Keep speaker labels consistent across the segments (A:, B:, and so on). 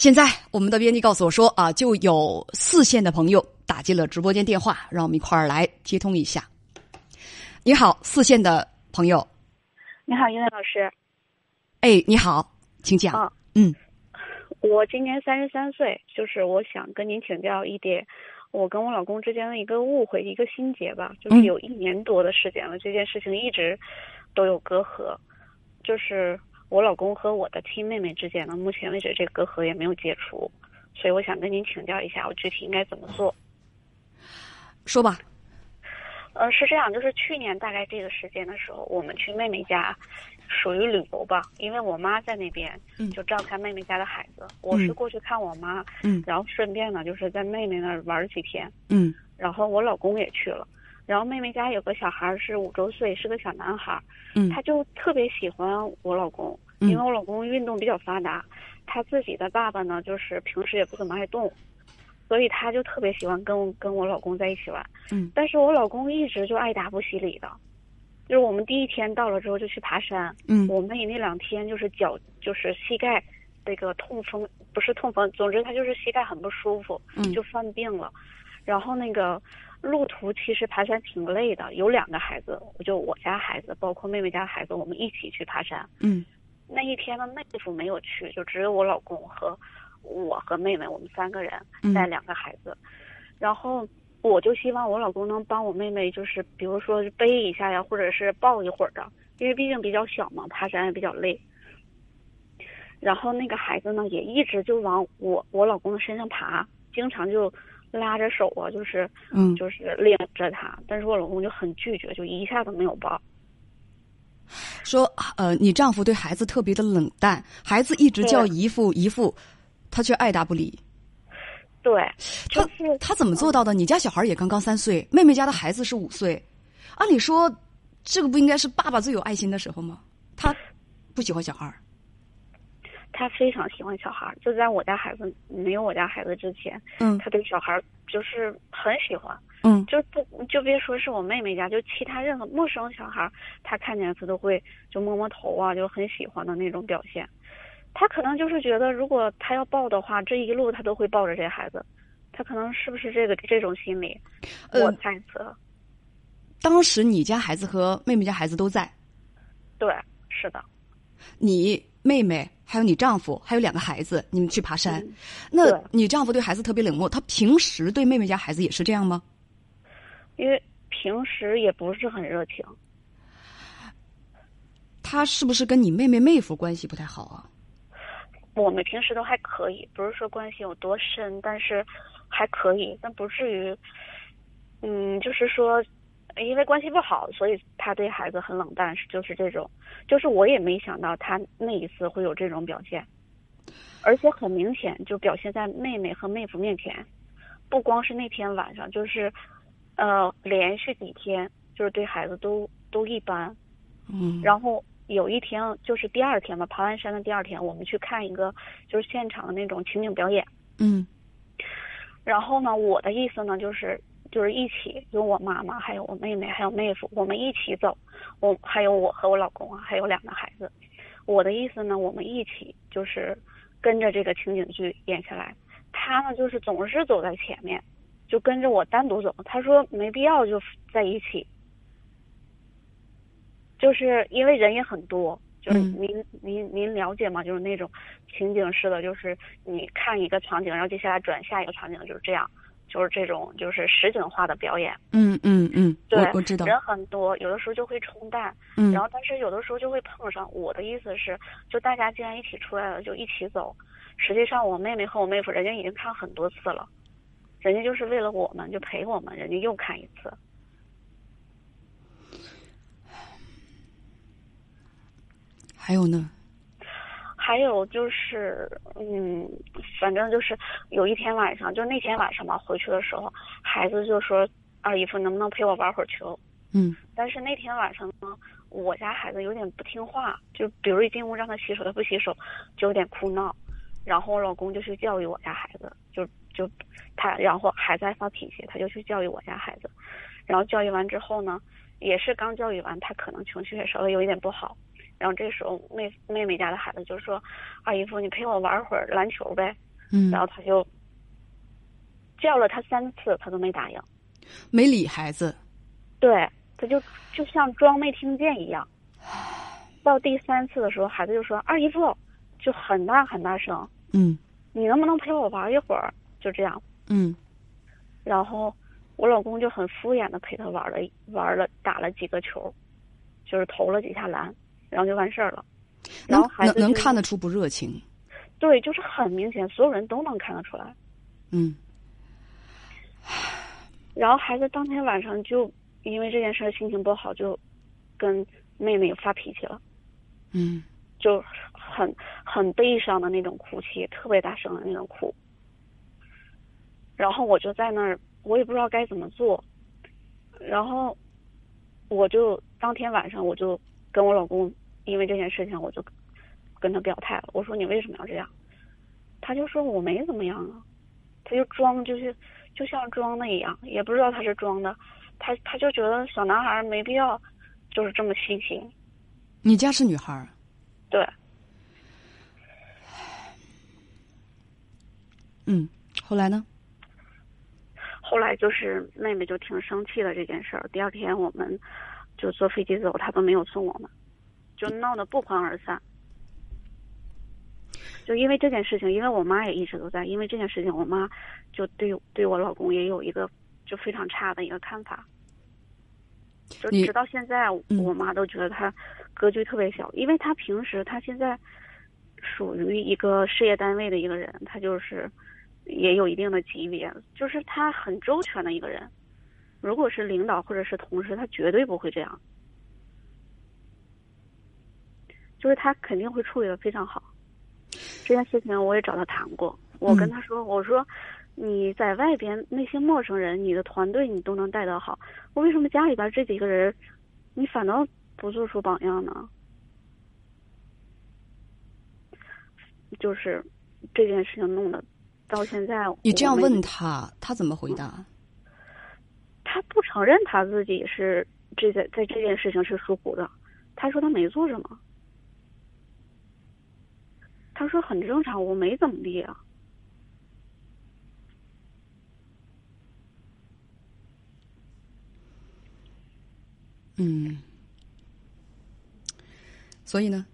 A: 现在我们的编辑告诉我说啊，就有四线的朋友打进了直播间电话，让我们一块儿来接通一下。你好，四线的朋友。
B: 你好，英文老师。
A: 哎，你好，请讲。
B: 啊，
A: 嗯，
B: 我今年三十三岁，就是我想跟您请教一点，我跟我老公之间的一个误会，一个心结吧。就是有一年多的时间了，这件事情一直都有隔阂，就是我老公和我的亲妹妹之间呢，目前为止这个隔阂也没有解除，所以我想跟您请教一下，我具体应该怎么做。
A: 说吧。
B: 呃，是这样，就是去年大概这个时间的时候，我们去妹妹家，属于旅游吧，因为我妈在那边，就照看妹妹家的孩子。我是过去看我妈，
A: 嗯，
B: 然后顺便呢，就是在妹妹那儿玩几天，
A: 嗯，
B: 然后我老公也去了，然后妹妹家有个小孩是五周岁，是个小男孩，
A: 嗯，
B: 他就特别喜欢我老公，因为我老公运动比较发达，他自己的爸爸呢，就是平时也不怎么爱动。所以他就特别喜欢跟跟我老公在一起玩，
A: 嗯，
B: 但是我老公一直就爱答不理的，就是我们第一天到了之后就去爬山，
A: 嗯，
B: 我妹那两天就是脚就是膝盖那个痛风不是痛风，总之他就是膝盖很不舒服，
A: 嗯，
B: 就犯病了，然后那个路途其实爬山挺累的，有两个孩子，就我家孩子，包括妹妹家孩子，我们一起去爬山，
A: 嗯，
B: 那一天呢妹夫没有去，就只有我老公和。我和妹妹，我们三个人带两个孩子，然后我就希望我老公能帮我妹妹，就是比如说背一下呀，或者是抱一会儿的，因为毕竟比较小嘛，爬山也比较累。然后那个孩子呢，也一直就往我我老公的身上爬，经常就拉着手啊，就是
A: 嗯，
B: 就是领着他，但是我老公就很拒绝，就一下子没有抱。
A: 说呃，你丈夫对孩子特别的冷淡，孩子一直叫姨父姨父。他却爱答不理，
B: 对，
A: 他他怎么做到的？你家小孩也刚刚三岁，妹妹家的孩子是五岁，按理说，这个不应该是爸爸最有爱心的时候吗？他不喜欢小孩
B: 他非常喜欢小孩就在我家孩子没有我家孩子之前，
A: 嗯，
B: 他对小孩就是很喜欢，
A: 嗯，
B: 就不就别说是我妹妹家，就其他任何陌生小孩他看见他都会就摸摸头啊，就很喜欢的那种表现。他可能就是觉得，如果他要抱的话，这一路他都会抱着这孩子。他可能是不是这个这种心理？我猜测。
A: 当时你家孩子和妹妹家孩子都在。
B: 对，是的。
A: 你妹妹还有你丈夫还有两个孩子，你们去爬山。那你丈夫对孩子特别冷漠，他平时对妹妹家孩子也是这样吗？
B: 因为平时也不是很热情。
A: 他是不是跟你妹妹妹夫关系不太好啊？
B: 我们平时都还可以，不是说关系有多深，但是还可以，但不至于，嗯，就是说，因为关系不好，所以他对孩子很冷淡，就是这种，就是我也没想到他那一次会有这种表现，而且很明显就表现在妹妹和妹夫面前，不光是那天晚上，就是呃连续几天，就是对孩子都都一般，
A: 嗯，
B: 然后。有一天就是第二天嘛，爬完山的第二天，我们去看一个就是现场的那种情景表演。
A: 嗯。
B: 然后呢，我的意思呢就是就是一起，有我妈妈，还有我妹妹，还有妹夫，我们一起走。我还有我和我老公啊，还有两个孩子。我的意思呢，我们一起就是跟着这个情景剧演下来。他呢就是总是走在前面，就跟着我单独走。他说没必要就在一起。就是因为人也很多，就是您您您了解吗？就是那种情景式的，就是你看一个场景，然后接下来转下一个场景，就是这样，就是这种就是实景化的表演。
A: 嗯嗯嗯，
B: 对，
A: 我知道。
B: 人很多，有的时候就会冲淡，
A: 嗯，
B: 然后但是有的时候就会碰上。我的意思是，就大家既然一起出来了，就一起走。实际上，我妹妹和我妹夫，人家已经看很多次了，人家就是为了我们，就陪我们，人家又看一次。
A: 还有呢，
B: 还有就是，嗯，反正就是有一天晚上，就那天晚上吧，回去的时候，孩子就说：“二姨夫，能不能陪我玩会儿球？”
A: 嗯。
B: 但是那天晚上呢，我家孩子有点不听话，就比如一进屋让他洗手，他不洗手，就有点哭闹。然后我老公就去教育我家孩子，就就他，然后还在发脾气，他就去教育我家孩子。然后教育完之后呢，也是刚教育完，他可能情绪也稍微有一点不好。然后这时候妹妹妹家的孩子就说：“二姨夫，你陪我玩会儿篮球呗。”
A: 嗯
B: 然后他就叫了他三次，他都没答应。
A: 没理孩子，
B: 对，他就就像装没听见一样。到第三次的时候，孩子就说：“二姨夫，就很大很大声，
A: 嗯
B: 你能不能陪我玩一会儿？”就这样。
A: 嗯
B: 然后我老公就很敷衍的陪他玩了玩了打了几个球，就是投了几下篮，然后就完事儿了。然
A: 能
B: 后孩
A: 能能看得出不热情，
B: 对，就是很明显，所有人都能看得出来。
A: 嗯
B: 然后孩子当天晚上就因为这件事儿心情不好，就跟妹妹发脾气了，
A: 嗯
B: 就很很悲伤的那种哭泣，特别大声的那种哭。然后我就在那儿，我也不知道该怎么做。然后我就当天晚上我就跟我老公，因为这件事情，我就跟他表态了。我说你为什么要这样？他就说我没怎么样啊，他就装就是就像装的一样，也不知道他是装的。他他就觉得小男孩没必要就是这么细心。
A: 你家是女孩儿，
B: 对，
A: 嗯，后来呢？
B: 后来就是妹妹就挺生气的这件事儿。第二天我们就坐飞机走，她都没有送我们，就闹得不欢而散。就因为这件事情，因为我妈也一直都在，因为这件事情，我妈就对对我老公也有一个就非常差的一个看法。就直到现在，
A: 嗯
B: 我妈都觉得他格局特别小，因为他平时他现在属于一个事业单位的一个人，他就是也有一定的级别，就是他很周全的一个人。如果是领导或者是同事，他绝对不会这样，就是他肯定会处理的非常好。这件事情我也找他谈过，我跟
A: 嗯
B: 他说，我说你在外边那些陌生人，你的团队你都能带得好，我为什么家里边这几个人，你反倒不做出榜样呢？就是这件事情弄得到现在，
A: 你这样问他，他怎么回答？
B: 他不承认他自己是这在在这件事情是疏忽的，他说他没做什么，他说很正常，我没怎么地啊。
A: 嗯，所以呢？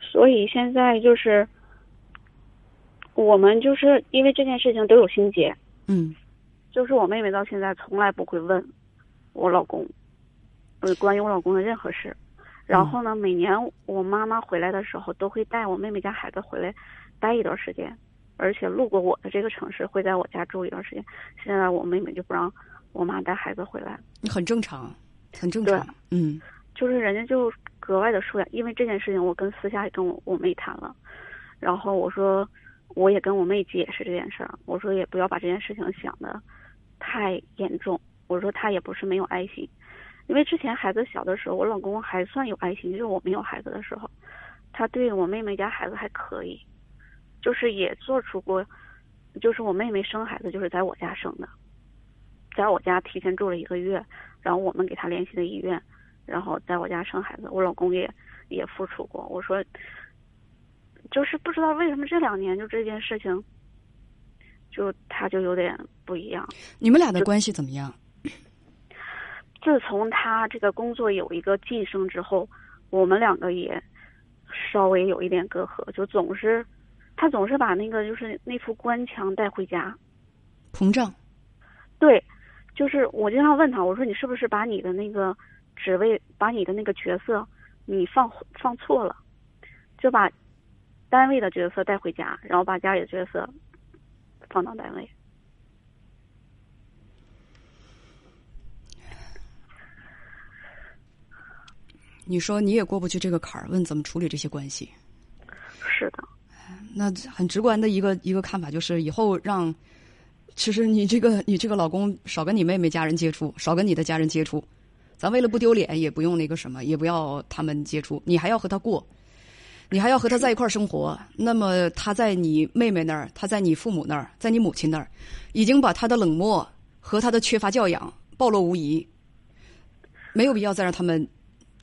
B: 所以现在就是我们就是因为这件事情都有心结，
A: 嗯
B: 就是我妹妹到现在从来不会问我老公，呃，关于我老公的任何事。然后呢，每年我妈妈回来的时候，都会带我妹妹家孩子回来待一段时间，而且路过我的这个城市，会在我家住一段时间。现在我妹妹就不让我妈带孩子回来，
A: 你很正常，很正常。嗯
B: 就是人家就格外的疏远。因为这件事情，我跟私下也跟我我妹谈了，然后我说我也跟我妹解释这件事儿，我说也不要把这件事情想的太严重。我说她也不是没有爱心，因为之前孩子小的时候，我老公还算有爱心，就是我没有孩子的时候，他对我妹妹家孩子还可以，就是也做出过，就是我妹妹生孩子就是在我家生的，在我家提前住了一个月，然后我们给他联系的医院，然后在我家生孩子，我老公也也付出过。我说，就是不知道为什么这两年就这件事情，就他就有点不一样。
A: 你们俩的关系怎么样？
B: 自从他这个工作有一个晋升之后，我们两个也稍微有一点隔阂，就总是他总是把那个就是那副官腔带回家。
A: 膨胀？
B: 对，就是我经常问他，我说你是不是把你的那个职位，把你的那个角色你放放错了，就把单位的角色带回家，然后把家里的角色放到单位。
A: 你说你也过不去这个坎儿，问怎么处理这些关系？
B: 是的，
A: 那很直观的一个一个看法就是，以后让，其实你这个你这个老公少跟你妹妹家人接触，少跟你的家人接触，咱为了不丢脸，也不用那个什么，也不要他们接触，你还要和他过，你还要和他在一块儿生活。那么他在你妹妹那儿，他在你父母那儿，在你母亲那儿，已经把他的冷漠和他的缺乏教养暴露无遗，没有必要再让他们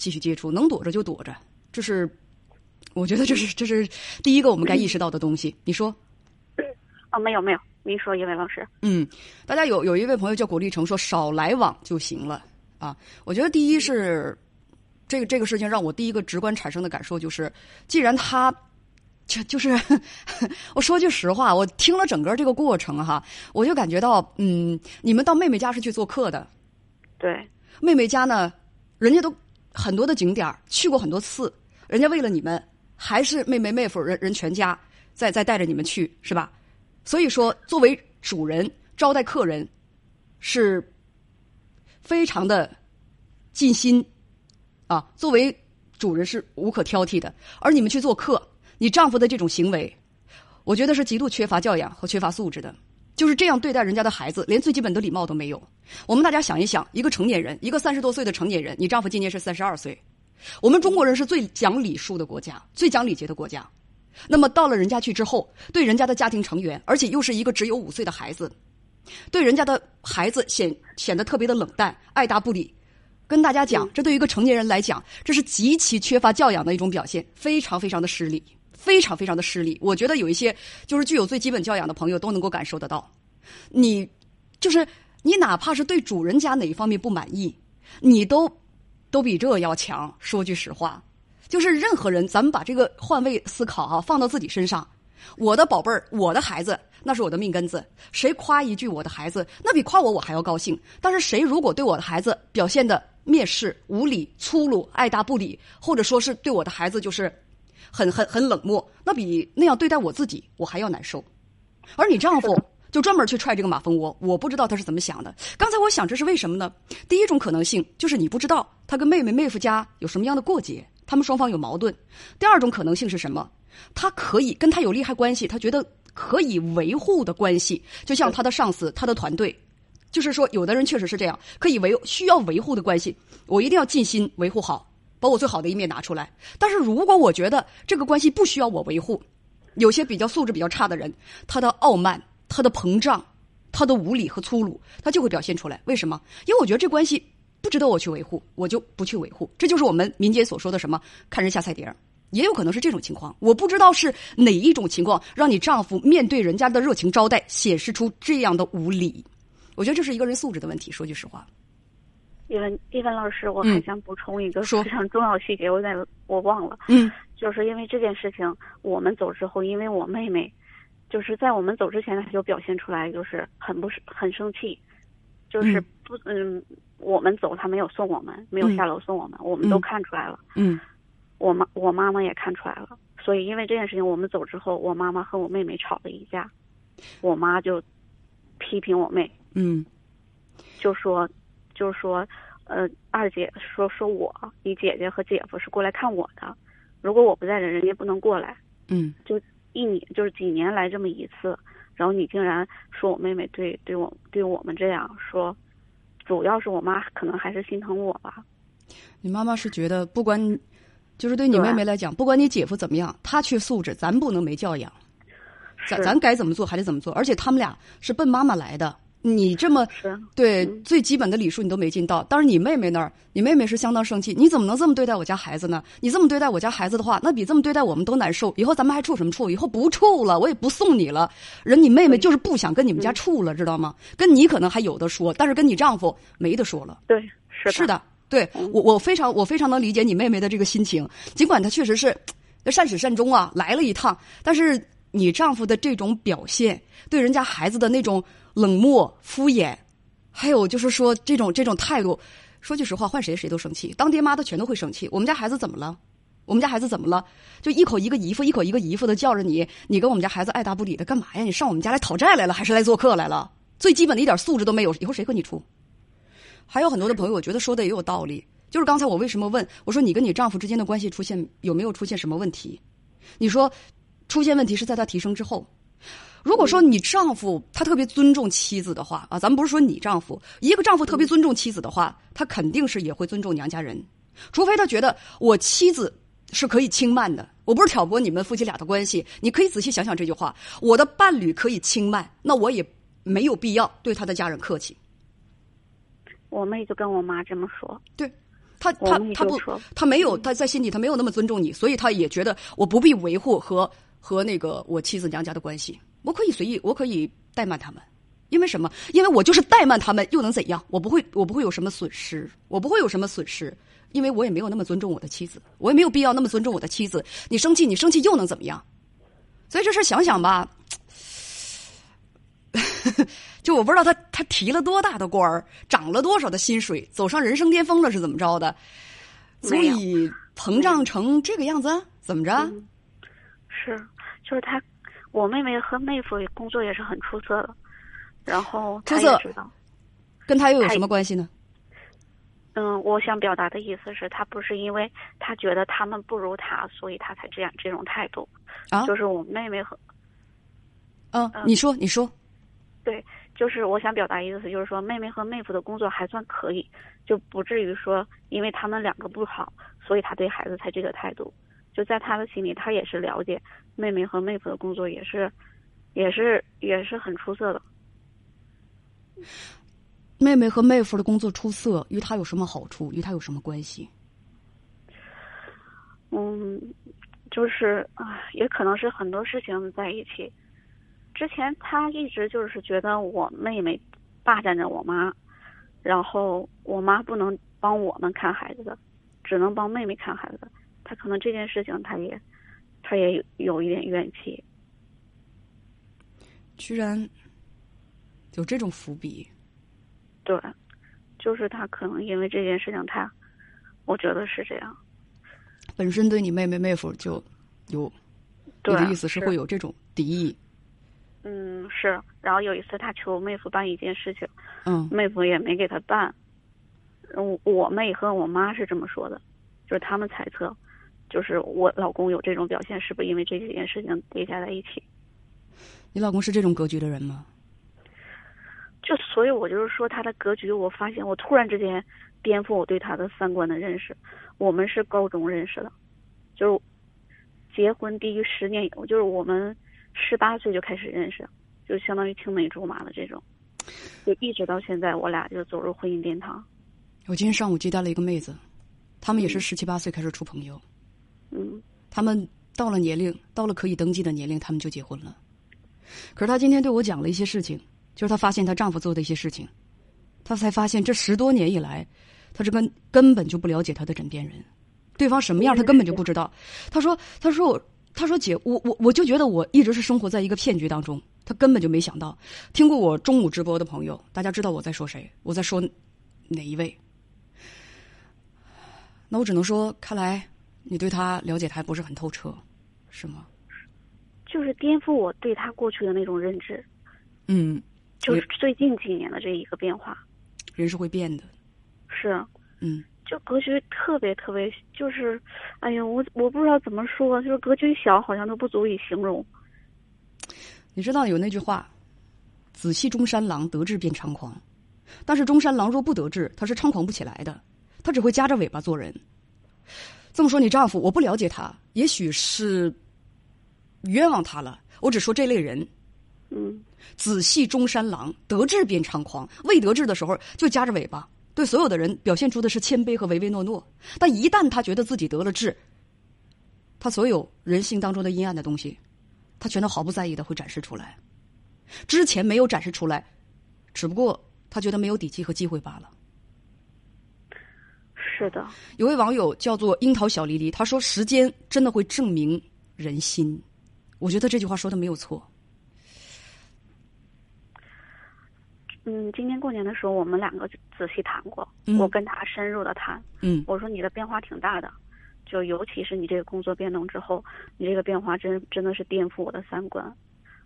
A: 继续接触，能躲着就躲着，这是。我觉得这是这是第一个我们该意识到的东西。你说，
B: 啊，没有没有，您说，一位老师。
A: 嗯，大家有有一位朋友叫果立成说少来往就行了啊。我觉得第一是这个这个事情让我第一个直观产生的感受就是，既然他就就是 我说句实话，我听了整个这个过程哈，我就感觉到嗯，你们到妹妹家是去做客的，
B: 对，
A: 妹妹家呢，人家都很多的景点去过很多次，人家为了你们，还是妹妹妹夫人人全家在在带着你们去是吧？所以说，作为主人招待客人，是非常的尽心啊。作为主人是无可挑剔的，而你们去做客，你丈夫的这种行为，我觉得是极度缺乏教养和缺乏素质的。就是这样对待人家的孩子，连最基本的礼貌都没有。我们大家想一想，一个成年人，一个三十多岁的成年人，你丈夫今年是三十二岁，我们中国人是最讲礼数的国家，最讲礼节的国家。那么到了人家去之后，对人家的家庭成员，而且又是一个只有五岁的孩子，对人家的孩子显显得特别的冷淡，爱答不理。跟大家讲，这对于一个成年人来讲，这是极其缺乏教养的一种表现，非常非常的失礼，非常非常的失礼。我觉得有一些就是具有最基本教养的朋友都能够感受得到。你就是你，哪怕是对主人家哪一方面不满意，你都都比这要强。说句实话。就是任何人，咱们把这个换位思考啊，放到自己身上。我的宝贝儿，我的孩子，那是我的命根子。谁夸一句我的孩子，那比夸我我还要高兴。但是谁如果对我的孩子表现的蔑视、无理、粗鲁、爱答不理，或者说是对我的孩子就是很很很冷漠，那比那样对待我自己我还要难受。而你丈夫就专门去踹这个马蜂窝，我不知道他是怎么想的。刚才我想这是为什么呢？第一种可能性就是你不知道他跟妹妹妹夫家有什么样的过节。他们双方有矛盾。第二种可能性是什么？他可以跟他有利害关系，他觉得可以维护的关系，就像他的上司、他的团队，就是说，有的人确实是这样，可以维需要维护的关系，我一定要尽心维护好，把我最好的一面拿出来。但是如果我觉得这个关系不需要我维护，有些比较素质比较差的人，他的傲慢、他的膨胀、他的无理和粗鲁，他就会表现出来。为什么？因为我觉得这关系。不值得我去维护，我就不去维护。这就是我们民间所说的什么“看人下菜碟儿”，也有可能是这种情况。我不知道是哪一种情况让你丈夫面对人家的热情招待显示出这样的无礼。我觉得这是一个人素质的问题。说句实话，
B: 叶文叶文老师，我还想补充一个非常重要细节，我在我忘了。
A: 嗯，
B: 就是因为这件事情，我们走之后，因为我妹妹，就是在我们走之前，她就表现出来，就是很不是很生气，就是不嗯。我们走，她没有送我们，没有下楼送我们，我们都看出来了。
A: 嗯，
B: 我妈我妈妈也看出来了，所以因为这件事情，我们走之后，我妈妈和我妹妹吵了一架，我妈就批评我妹，
A: 嗯，
B: 就说，就是说，呃，二姐说说我，你姐姐和姐夫是过来看我的，如果我不在这，人家不能过来。
A: 嗯，
B: 就一年就是几年来这么一次，然后你竟然说我妹妹对对我对我们这样说。主要是我妈可能还是心疼我吧。
A: 你妈妈是觉得不管，就是对你妹妹来讲，不管你姐夫怎么样，他缺素质，咱不能没教养。咱咱该怎么做还得怎么做，而且他们俩是奔妈妈来的。你这么对最基本的礼数你都没尽到，但是你妹妹那儿，你妹妹是相当生气，你怎么能这么对待我家孩子呢？你这么对待我家孩子的话，那比这么对待我们都难受。以后咱们还处什么处？以后不处了，我也不送你了。人你妹妹就是不想跟你们家处了，知道吗？跟你可能还有的说，但是跟你丈夫没得说了。
B: 对，是
A: 是的，对我我非常我非常能理解你妹妹的这个心情，尽管她确实是善始善终啊，来了一趟，但是你丈夫的这种表现，对人家孩子的那种。冷漠、敷衍，还有就是说这种这种态度，说句实话，换谁谁都生气。当爹妈的全都会生气。我们家孩子怎么了？我们家孩子怎么了？就一口一个姨父，一口一个姨父的叫着你，你跟我们家孩子爱答不理的干嘛呀？你上我们家来讨债来了，还是来做客来了？最基本的一点素质都没有，以后谁和你处？还有很多的朋友，我觉得说的也有道理。就是刚才我为什么问我说你跟你丈夫之间的关系出现有没有出现什么问题？你说出现问题是在他提升之后。如果说你丈夫他特别尊重妻子的话啊，咱们不是说你丈夫，一个丈夫特别尊重妻子的话，他肯定是也会尊重娘家人，除非他觉得我妻子是可以轻慢的。我不是挑拨你们夫妻俩的关系，你可以仔细想想这句话：我的伴侣可以轻慢，那我也没有必要对他的家人客气。
B: 我妹就跟我妈这么说，
A: 对，他他他不，他没有他在心里他没有那么尊重你，所以他也觉得我不必维护和和那个我妻子娘家的关系。我可以随意，我可以怠慢他们，因为什么？因为我就是怠慢他们，又能怎样？我不会，我不会有什么损失，我不会有什么损失，因为我也没有那么尊重我的妻子，我也没有必要那么尊重我的妻子。你生气，你生气又能怎么样？所以这事想想吧，就我不知道他他提了多大的官儿，涨了多少的薪水，走上人生巅峰了是怎么着的？所以膨胀成这个样子，怎么着？
B: 嗯是，就是他，我妹妹和妹夫工作也是很出色的，然后他
A: 出色
B: 也知道。
A: 跟他又有什么关系呢？
B: 嗯，我想表达的意思是，他不是因为他觉得他们不如他，所以他才这样这种态度。
A: 啊
B: 就是我妹妹和
A: 嗯，
B: 嗯
A: 你说，你说，
B: 对，就是我想表达意思，就是说妹妹和妹夫的工作还算可以，就不至于说因为他们两个不好，所以他对孩子才这个态度。就在他的心里，他也是了解妹妹和妹夫的工作也是，也是也是很出色的。
A: 妹妹和妹夫的工作出色，与他有什么好处？与他有什么关系？
B: 嗯，就是啊，也可能是很多事情在一起。之前他一直就是觉得我妹妹霸占着我妈，然后我妈不能帮我们看孩子的，只能帮妹妹看孩子的。他可能这件事情他也他也有有一点怨气。
A: 居然有这种伏笔，
B: 对，就是他可能因为这件事情他，我觉得是这样。
A: 本身对你妹妹妹夫就有，你
B: 对，
A: 的意思是会有这种敌意？
B: 嗯，是。然后有一次他求妹夫办一件事情，
A: 嗯
B: 妹夫也没给他办。我我妹和我妈是这么说的，就是他们猜测，就是我老公有这种表现，是不是因为这几件事情叠加在一起？
A: 你老公是这种格局的人吗？
B: 就所以，我就是说他的格局，我发现我突然之间颠覆我对他的三观的认识。我们是高中认识的，就是结婚低于十年以后，就是我们十八岁就开始认识，就相当于青梅竹马的这种，就一直到现在，我俩就走入婚姻殿堂。
A: 我今天上午接待了一个妹子，他们也是十七八岁开始处朋友，
B: 嗯嗯
A: 他们到了年龄，到了可以登记的年龄，他们就结婚了。可是她今天对我讲了一些事情，就是她发现她丈夫做的一些事情，她才发现这十多年以来，她是根根本就不了解她的枕边人，对方什么样她根本就不知道。她说：“她说我，她说姐，我我我就觉得我一直是生活在一个骗局当中。她根本就没想到，听过我中午直播的朋友，大家知道我在说谁，我在说哪一位。那我只能说，看来你对他了解的还不是很透彻，是吗？
B: 就是颠覆我对他过去的那种认知，
A: 嗯，
B: 就是最近几年的这一个变化。
A: 人是会变的，
B: 是，
A: 嗯，
B: 就格局特别特别，就是，哎呀，我我不知道怎么说，就是格局小，好像都不足以形容。
A: 你知道有那句话，“仔细中山狼，得志便猖狂”，但是中山狼若不得志，他是猖狂不起来的，他只会夹着尾巴做人。这么说，你丈夫我不了解他，也许是冤枉他了。我只说这类人，
B: 嗯
A: 仔细中山狼，得志便猖狂，未得志的时候就夹着尾巴，对所有的人表现出的是谦卑和唯唯诺诺。但一旦他觉得自己得了志，他所有人性当中的阴暗的东西，他全都毫不在意的会展示出来。之前没有展示出来，只不过他觉得没有底气和机会罢了。
B: 是的，
A: 有位网友叫做樱桃小黎黎，他说：“时间真的会证明人心。”我觉得这句话说的没有错。
B: 嗯，今年过年的时候，我们两个仔细谈过，
A: 嗯
B: 我跟他深入的谈。
A: 嗯
B: 我说你的变化挺大的，就尤其是你这个工作变动之后，你这个变化真真的是颠覆我的三观。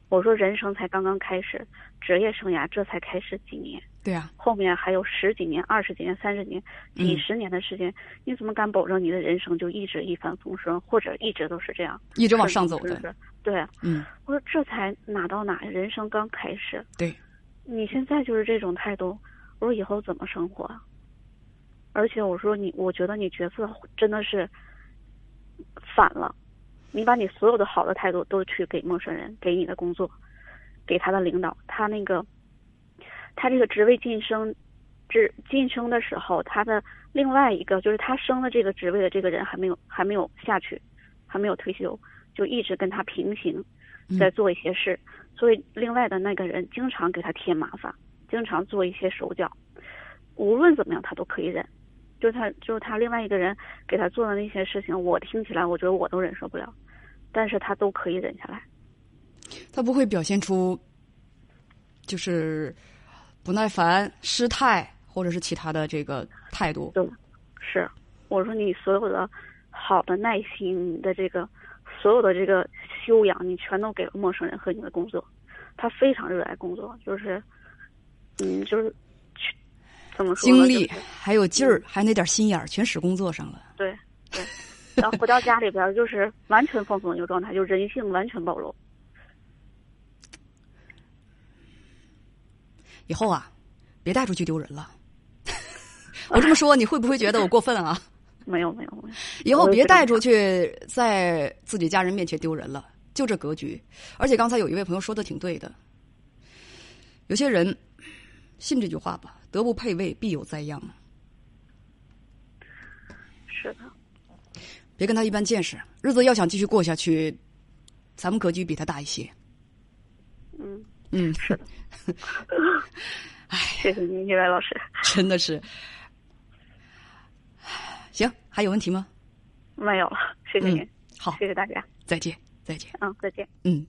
B: 我说人生才刚刚开始，职业生涯这才开始几年，
A: 对啊，
B: 后面还有十几年、二十几年、三十年、几十年的时间，你怎么敢保证你的人生就一直一帆风顺，或者一直都是这样
A: 一直往上走的。
B: 顺风顺水对，
A: 嗯，
B: 我说这才哪到哪，人生刚开始。
A: 对，
B: 你现在就是这种态度，我说以后怎么生活啊？而且我说你，我觉得你角色真的是反了，你把你所有的好的态度都去给陌生人，给你的工作，给他的领导，他那个，他这个职位晋升，职晋升的时候，他的另外一个就是他升了这个职位的这个人还没有还没有下去，还没有退休，就一直跟他平行，在做一些事，所以另外的那个人经常给他添麻烦，经常做一些手脚，无论怎么样他都可以忍。就他，就是他另外一个人给他做的那些事情，我听起来我觉得我都忍受不了，但是他都可以忍下来。
A: 他不会表现出就是不耐烦、失态或者是其他的这个态度。
B: 对，是我说你所有的好的耐心你的这个所有的这个修养，你全都给了陌生人和你的工作。他非常热爱工作，就是嗯，就是怎么说
A: 精力还有劲儿，还那点心眼儿，全使工作上了。
B: 对对，然后回到家里边就是完全放松的一个状态，就人性完全暴露。
A: 以后啊，别带出去丢人了。我这么说，你会不会觉得我过分啊？
B: 没有没有没有。
A: 以后别带出去，在自己家人面前丢人了。就这格局。而且刚才有一位朋友说的挺对的，有些人信这句话吧：“德不配位，必有灾殃。”
B: 是的。
A: 别跟他一般见识，日子要想继续过下去，咱们格局比他大一些。
B: 嗯
A: 嗯，
B: 是的。
A: 哎，
B: 谢谢您，叶白老师。
A: 真的是。行，还有问题吗？
B: 没有了，谢谢您。
A: 好，
B: 谢谢大家。
A: 再见，再见。
B: 嗯，再见。
A: 嗯。